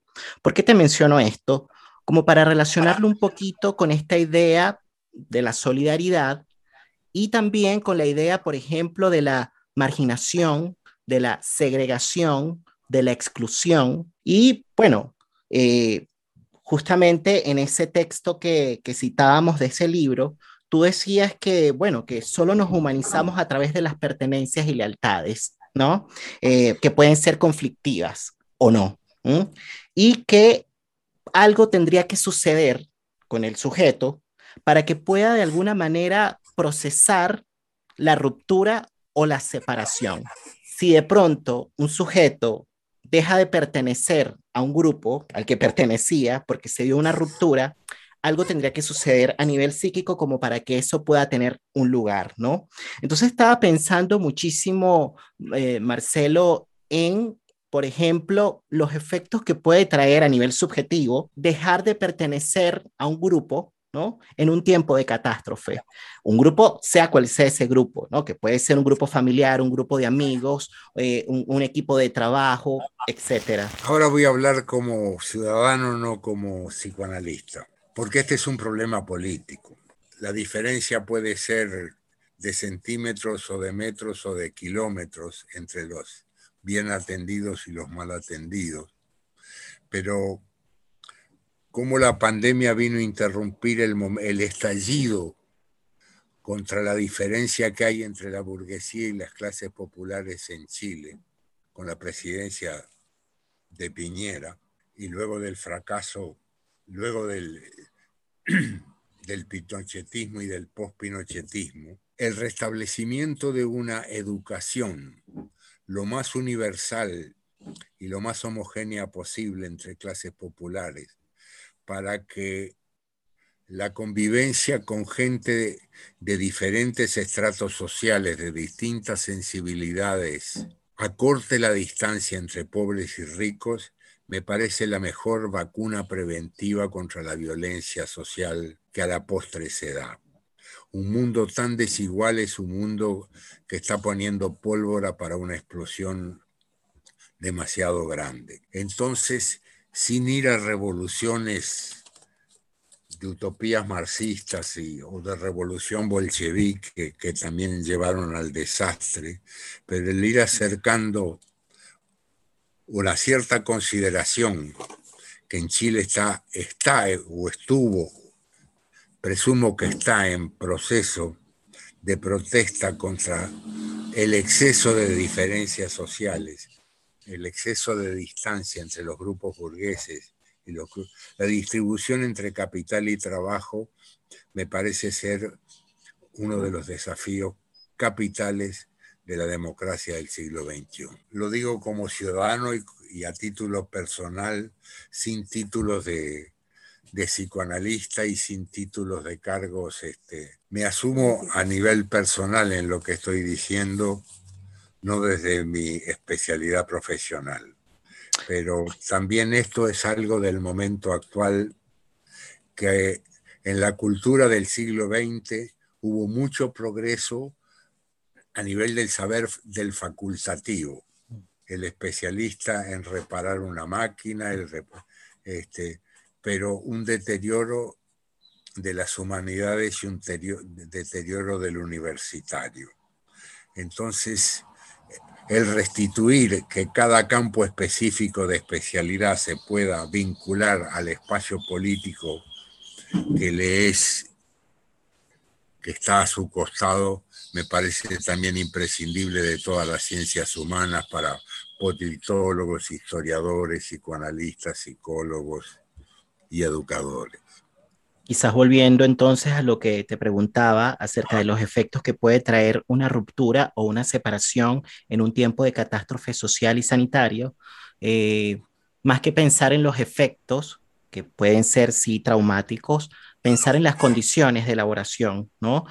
¿Por qué te menciono esto? Como para relacionarlo un poquito con esta idea de la solidaridad y también con la idea, por ejemplo, de la marginación, de la segregación, de la exclusión. Y bueno, eh, justamente en ese texto que, que citábamos de ese libro, tú decías que, bueno, que solo nos humanizamos a través de las pertenencias y lealtades, ¿no? Eh, que pueden ser conflictivas o no. Y que algo tendría que suceder con el sujeto para que pueda de alguna manera procesar la ruptura o la separación. Si de pronto un sujeto deja de pertenecer a un grupo al que pertenecía porque se dio una ruptura, algo tendría que suceder a nivel psíquico como para que eso pueda tener un lugar, ¿no? Entonces estaba pensando muchísimo, eh, Marcelo, en, por ejemplo, los efectos que puede traer a nivel subjetivo dejar de pertenecer a un grupo ¿no? En un tiempo de catástrofe. Un grupo, sea cual sea ese grupo, ¿no? Que puede ser un grupo familiar, un grupo de amigos, eh, un, un, equipo de trabajo, etcétera. Ahora voy a hablar como ciudadano, no como psicoanalista porque este es un problema político. La diferencia puede ser de centímetros o de metros o de kilómetros entre los bien atendidos y los mal atendidos. Pero cómo la pandemia vino a interrumpir el, estallido contra la diferencia que hay entre la burguesía y las clases populares en Chile, con la presidencia de Piñera, y luego del fracaso, luego del [clears throat] del pinochetismo y del post-pinochetismo, el restablecimiento de una educación lo más universal y lo más homogénea posible entre clases populares para que la convivencia con gente de, diferentes estratos sociales, de distintas sensibilidades, acorte la distancia entre pobres y ricos me parece la mejor vacuna preventiva contra la violencia social que a la postre se da. Un mundo tan desigual es un mundo que está poniendo pólvora para una explosión demasiado grande. Entonces, sin ir a revoluciones de utopías marxistas y, o de revolución bolchevique que también llevaron al desastre, pero el ir acercando una cierta consideración que en Chile está, está o estuvo, presumo que está en proceso de protesta contra el exceso de diferencias sociales, el exceso de distancia entre los grupos burgueses y la distribución entre capital y trabajo me parece ser uno de los desafíos capitales de la democracia del siglo XXI. Lo digo como ciudadano y, a título personal, sin títulos de, psicoanalista y sin títulos de cargos. Este, me asumo a nivel personal en lo que estoy diciendo, no desde mi especialidad profesional. Pero también esto es algo del momento actual que en la cultura del siglo XX hubo mucho progreso a nivel del saber del facultativo, el especialista en reparar una máquina, el, este, pero un deterioro de las humanidades y un deterioro del universitario. Entonces, el restituir que cada campo específico de especialidad se pueda vincular al espacio político que le es, que está a su costado, me parece también imprescindible de todas las ciencias humanas para politólogos, historiadores, psicoanalistas, psicólogos y educadores. Quizás volviendo entonces a lo que te preguntaba acerca de los efectos que puede traer una ruptura o una separación en un tiempo de catástrofe social y sanitario, eh, más que pensar en los efectos, que pueden ser sí traumáticos, pensar en las condiciones de elaboración, ¿no?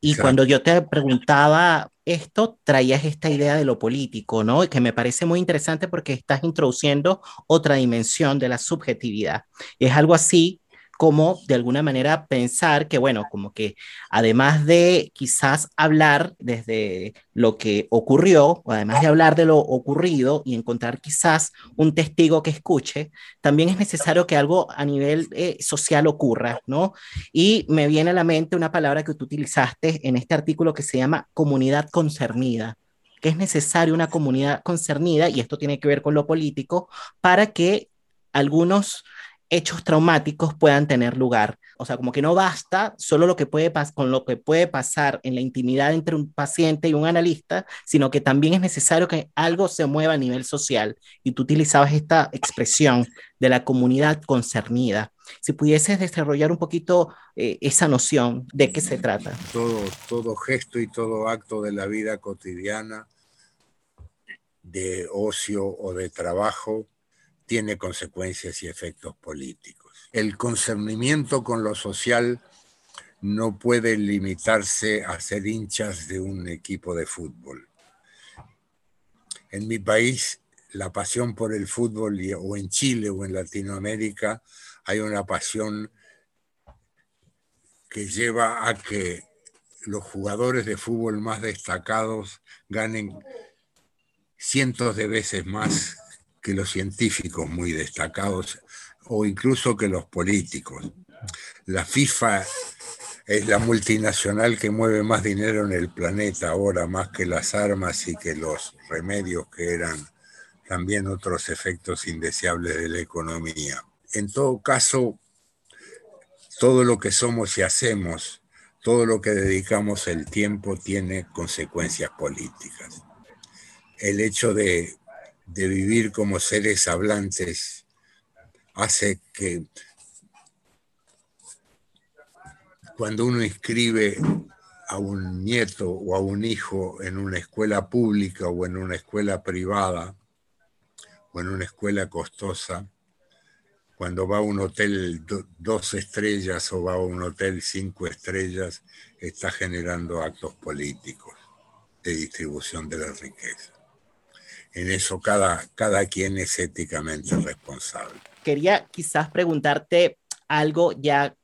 Y cuando yo te preguntaba esto, traías esta idea de lo político, ¿no? Que me parece muy interesante porque estás introduciendo otra dimensión de la subjetividad. Es algo así como de alguna manera pensar que, bueno, como que además de quizás hablar desde lo que ocurrió, o además de hablar de lo ocurrido y encontrar quizás un testigo que escuche, también es necesario que algo a nivel eh, social ocurra, ¿no? Y me viene a la mente una palabra que tú utilizaste en este artículo que se llama comunidad concernida que es necesaria una comunidad concernida, y esto tiene que ver con lo político, para que algunos hechos traumáticos puedan tener lugar. O sea, como que no basta solo lo que puede con lo que puede pasar en la intimidad entre un paciente y un analista, sino que también es necesario que algo se mueva a nivel social. Y tú utilizabas esta expresión de la comunidad concernida. Si pudieses desarrollar un poquito eh, esa noción, ¿de qué se trata? Todo, todo gesto y todo acto de la vida cotidiana, de ocio o de trabajo, tiene consecuencias y efectos políticos. El concernimiento con lo social no puede limitarse a ser hinchas de un equipo de fútbol. En mi país, la pasión por el fútbol, o en Chile o en Latinoamérica, hay una pasión que lleva a que los jugadores de fútbol más destacados ganen cientos de veces más que los científicos muy destacados o incluso que los políticos. La FIFA es la multinacional que mueve más dinero en el planeta ahora, más que las armas y que los remedios que eran también otros efectos indeseables de la economía. En todo caso, todo lo que somos y hacemos, todo lo que dedicamos el tiempo tiene consecuencias políticas. El hecho de de vivir como seres hablantes hace que cuando uno inscribe a un nieto o a un hijo en una escuela pública o en una escuela privada o en una escuela costosa, cuando va a un hotel dos estrellas o va a un hotel cinco estrellas, está generando actos políticos de distribución de la riqueza en eso cada, cada quien es éticamente responsable. Quería quizás preguntarte algo ya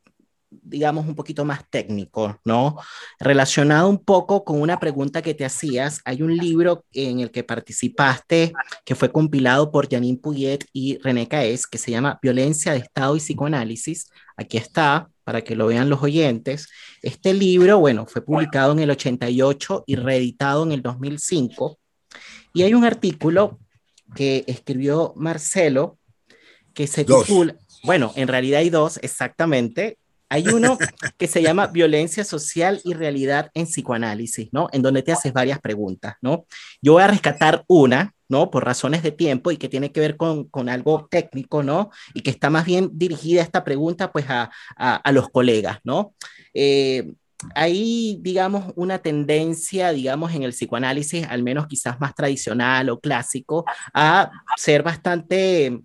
digamos, un poquito más técnico, ¿no? Relacionado un poco con una pregunta que te hacías, hay un libro en el que participaste que fue compilado por Janine Puyet y René Caes, que se llama Violencia de Estado y Psicoanálisis. Aquí está, para que lo vean los oyentes. Este libro, bueno, fue publicado en el 88 y reeditado en el 2005 y hay un artículo que escribió Marcelo que se titula, bueno, en realidad hay dos exactamente. Hay uno [laughs] que se llama Violencia Social y Realidad en Psicoanálisis, ¿no? En donde te haces varias preguntas, ¿no? Yo voy a rescatar una, ¿no? Por razones de tiempo y que tiene que ver con, con algo técnico, ¿no? Y que está más bien dirigida esta pregunta, pues, a, a, a los colegas, ¿no? Eh, hay, digamos, una tendencia, digamos, en el psicoanálisis, al menos quizás más tradicional o clásico, a ser bastante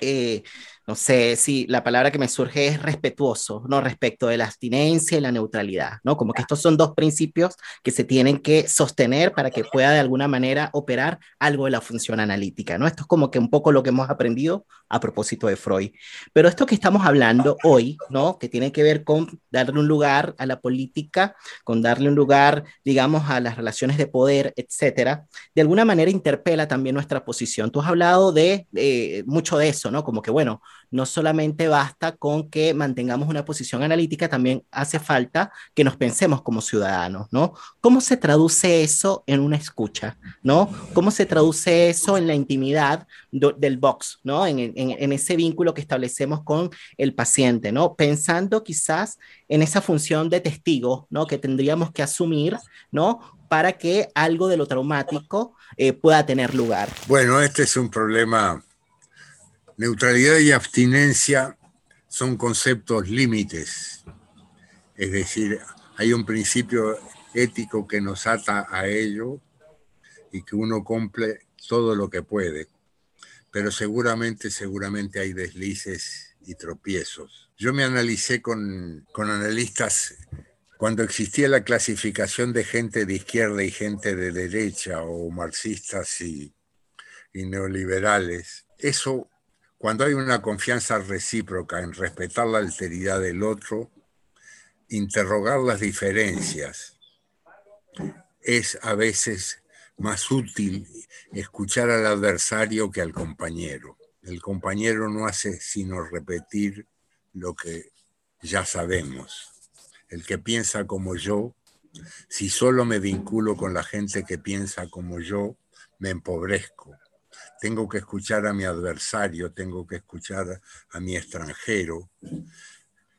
eh, no sé si la palabra que me surge es respetuoso, ¿no? Respecto de la abstinencia y la neutralidad, ¿no? Como que estos son dos principios que se tienen que sostener para que pueda de alguna manera operar algo de la función analítica, ¿no? Esto es como que un poco lo que hemos aprendido a propósito de Freud. Pero esto que estamos hablando hoy, ¿no? Que tiene que ver con darle un lugar a la política, con darle un lugar, digamos, a las relaciones de poder, etcétera, de alguna manera interpela también nuestra posición. Tú has hablado de eh, mucho de eso, ¿no? Como que, bueno, no solamente basta con que mantengamos una posición analítica, también hace falta que nos pensemos como ciudadanos, ¿no? ¿Cómo se traduce eso en una escucha, ¿no? ¿Cómo se traduce eso en la intimidad del box, ¿no? En, en ese vínculo que establecemos con el paciente, ¿no? Pensando quizás en esa función de testigo, ¿no? Que tendríamos que asumir, ¿no? Para que algo de lo traumático eh, pueda tener lugar. Bueno, este es un problema Neutralidad y abstinencia son conceptos límites, es decir, hay un principio ético que nos ata a ello y que uno cumple todo lo que puede, pero seguramente, seguramente hay deslices y tropiezos. Yo me analicé con, con analistas cuando existía la clasificación de gente de izquierda y gente de derecha o marxistas y, y neoliberales. Eso cuando hay una confianza recíproca en respetar la alteridad del otro, interrogar las diferencias es a veces más útil escuchar al adversario que al compañero. El compañero no hace sino repetir lo que ya sabemos. El que piensa como yo, si solo me vinculo con la gente que piensa como yo, me empobrezco. Tengo que escuchar a mi adversario, tengo que escuchar a mi extranjero.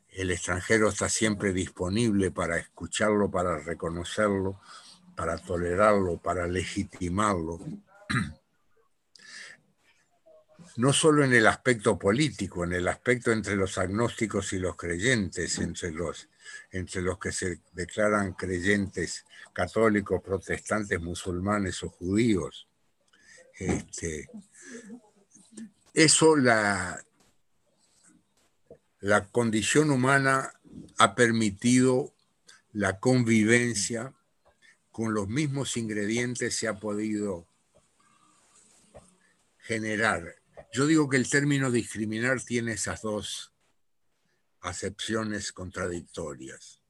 El extranjero está siempre disponible para escucharlo, para reconocerlo, para tolerarlo, para legitimarlo, [clears throat] no solo en el aspecto político, en el aspecto entre los agnósticos y los creyentes, entre los, entre los que se declaran creyentes católicos, protestantes, musulmanes o judíos. Este, eso la, la condición humana ha permitido la convivencia con los mismos ingredientes se ha podido generar. Yo digo que el término discriminar tiene esas dos acepciones contradictorias.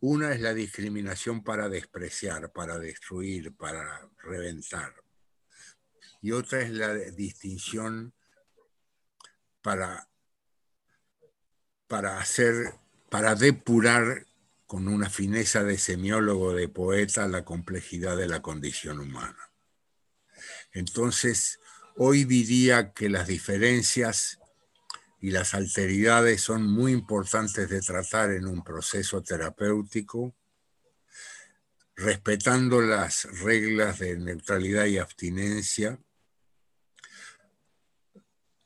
Una es la discriminación para despreciar, para destruir, para reventar. Y otra es la distinción para, para hacer, para depurar con una fineza de semiólogo, de poeta, la complejidad de la condición humana. Entonces, hoy diría que las diferencias y las alteridades son muy importantes de tratar en un proceso terapéutico, respetando las reglas de neutralidad y abstinencia,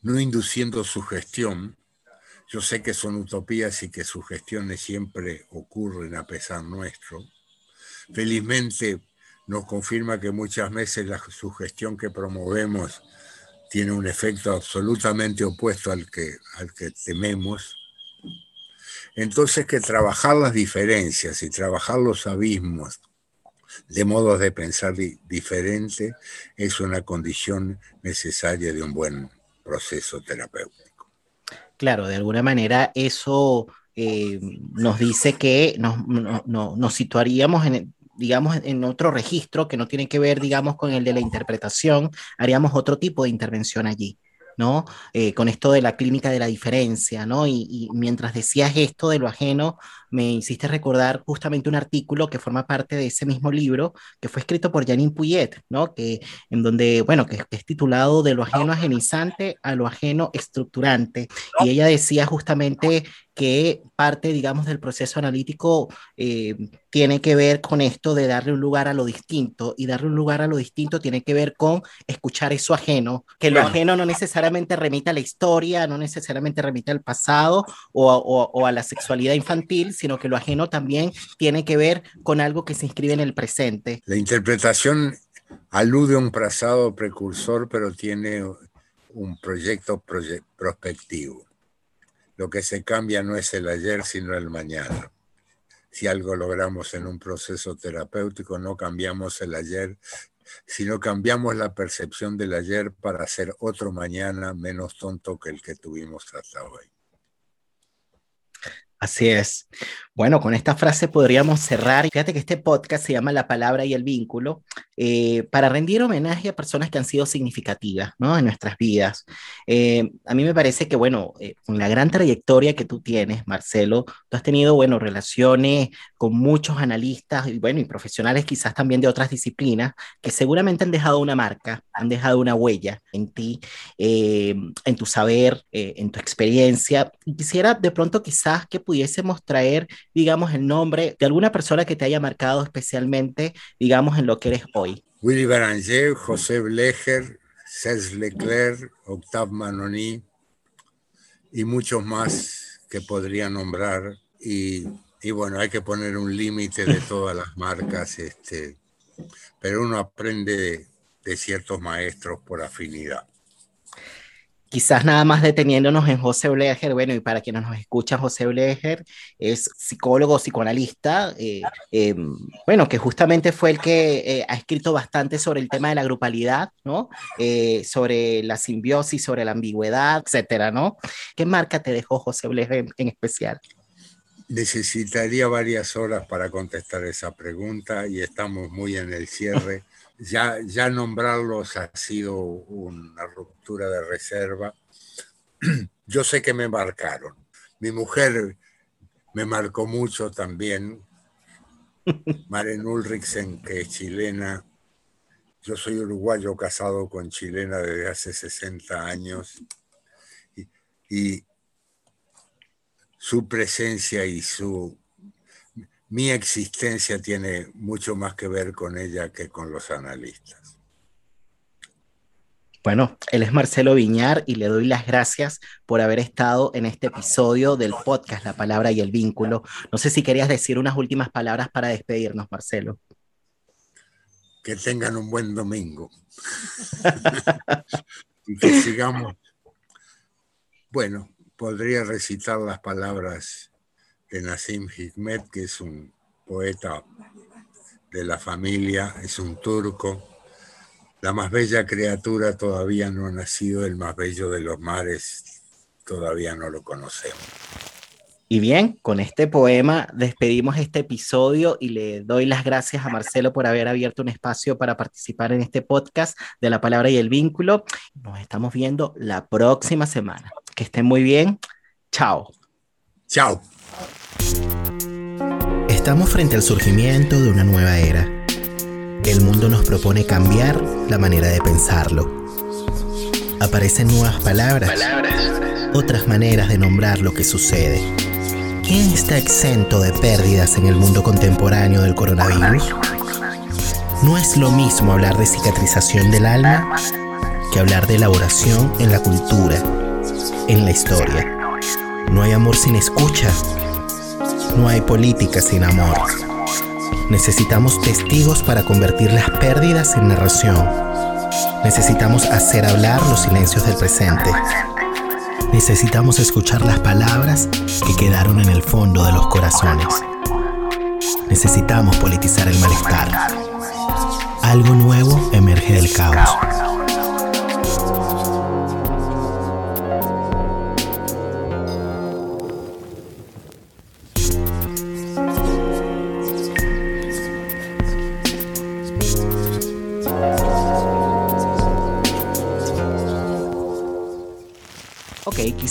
no induciendo sugestión, yo sé que son utopías y que sugestiones siempre ocurren a pesar nuestro. Felizmente nos confirma que muchas veces la sugestión que promovemos tiene un efecto absolutamente opuesto al que, al que tememos. Entonces que trabajar las diferencias y trabajar los abismos de modos de pensar diferente es una condición necesaria de un buen proceso terapéutico. Claro, de alguna manera eso eh, nos dice que nos, situaríamos en, digamos, en otro registro que no tiene que ver, digamos, con el de la interpretación, haríamos otro tipo de intervención allí. ¿No? Eh, con esto de la clínica de la diferencia, ¿no? Y, mientras decías esto de lo ajeno, me hiciste recordar justamente un artículo que forma parte de ese mismo libro, que fue escrito por Janine Puyet, ¿no? Que, en donde, bueno, que, es titulado De lo ajeno ajenizante a lo ajeno estructurante. Y ella decía justamente que parte, digamos, del proceso analítico eh, tiene que ver con esto de darle un lugar a lo distinto y darle un lugar a lo distinto tiene que ver con escuchar eso ajeno, que lo ajeno no necesariamente remite a la historia, no necesariamente remite al pasado o, o, a la sexualidad infantil, sino que lo ajeno también tiene que ver con algo que se inscribe en el presente. La interpretación alude a un pasado precursor, pero tiene un proyecto prospectivo. Lo que se cambia no es el ayer, sino el mañana. Si algo logramos en un proceso terapéutico, no cambiamos el ayer, sino cambiamos la percepción del ayer para hacer otro mañana menos tonto que el que tuvimos hasta hoy. Así es. Bueno, con esta frase podríamos cerrar. Fíjate que este podcast se llama La palabra y el vínculo eh, para rendir homenaje a personas que han sido significativas ¿no? en nuestras vidas. Eh, a mí me parece que, bueno, eh, con la gran trayectoria que tú tienes, Marcelo, tú has tenido, bueno, relaciones con muchos analistas y, bueno, y profesionales quizás también de otras disciplinas que seguramente han dejado una marca, han dejado una huella en ti, en tu saber, en tu experiencia. Quisiera de pronto quizás que pudiésemos traer digamos, el nombre de alguna persona que te haya marcado especialmente, digamos, en lo que eres hoy? Willy Baranger, José Blecher, Serge Leclerc, Octave Manoni y muchos más que podría nombrar. Y, y bueno, hay que poner un límite de todas las marcas, este, pero uno aprende de, de ciertos maestros por afinidad. Quizás nada más deteniéndonos en José Bleger, bueno, y para quienes nos escuchan, José Bleger es psicólogo, psicoanalista, eh, em, bueno, que justamente fue el que eh, ha escrito bastante sobre el tema de la grupalidad, ¿no? Eh, sobre la simbiosis, sobre la ambigüedad, etcétera, ¿no? ¿Qué marca te dejó José Bleger en especial? Necesitaría varias horas para contestar esa pregunta y estamos muy en el cierre. Ya, ya nombrarlos ha sido una ruptura de reserva. [clears throat] Yo sé que me marcaron. Mi mujer me marcó mucho también. [laughs] Maren Ulrichsen, que es chilena. Yo soy uruguayo casado con chilena desde hace 60 años. Y, y su presencia y su mi existencia tiene mucho más que ver con ella que con los analistas. Bueno, él es Marcelo Viñar y le doy las gracias por haber estado en este episodio del podcast La Palabra y el Vínculo. No sé si querías decir unas últimas palabras para despedirnos, Marcelo. Que tengan un buen domingo. [laughs] y que sigamos. Bueno, podría recitar las palabras de Nassim Hikmet, que es un poeta de la familia, es un turco. La más bella criatura todavía no ha nacido, el más bello de los mares todavía no lo conocemos. Y bien, con este poema despedimos este episodio y le doy las gracias a Marcelo por haber abierto un espacio para participar en este podcast de la palabra y el vínculo. Nos estamos viendo la próxima semana. Que estén muy bien. Chao. Chao. Estamos frente al surgimiento de una nueva era. El mundo nos propone cambiar la manera de pensarlo. Aparecen nuevas palabras, otras maneras de nombrar lo que sucede. ¿Quién está exento de pérdidas en el mundo contemporáneo del coronavirus? No es lo mismo hablar de cicatrización del alma que hablar de elaboración en la cultura, en la historia. No hay amor sin escucha no hay política sin amor. Necesitamos testigos para convertir las pérdidas en narración. Necesitamos hacer hablar los silencios del presente. Necesitamos escuchar las palabras que quedaron en el fondo de los corazones. Necesitamos politizar el malestar. Algo nuevo emerge del caos.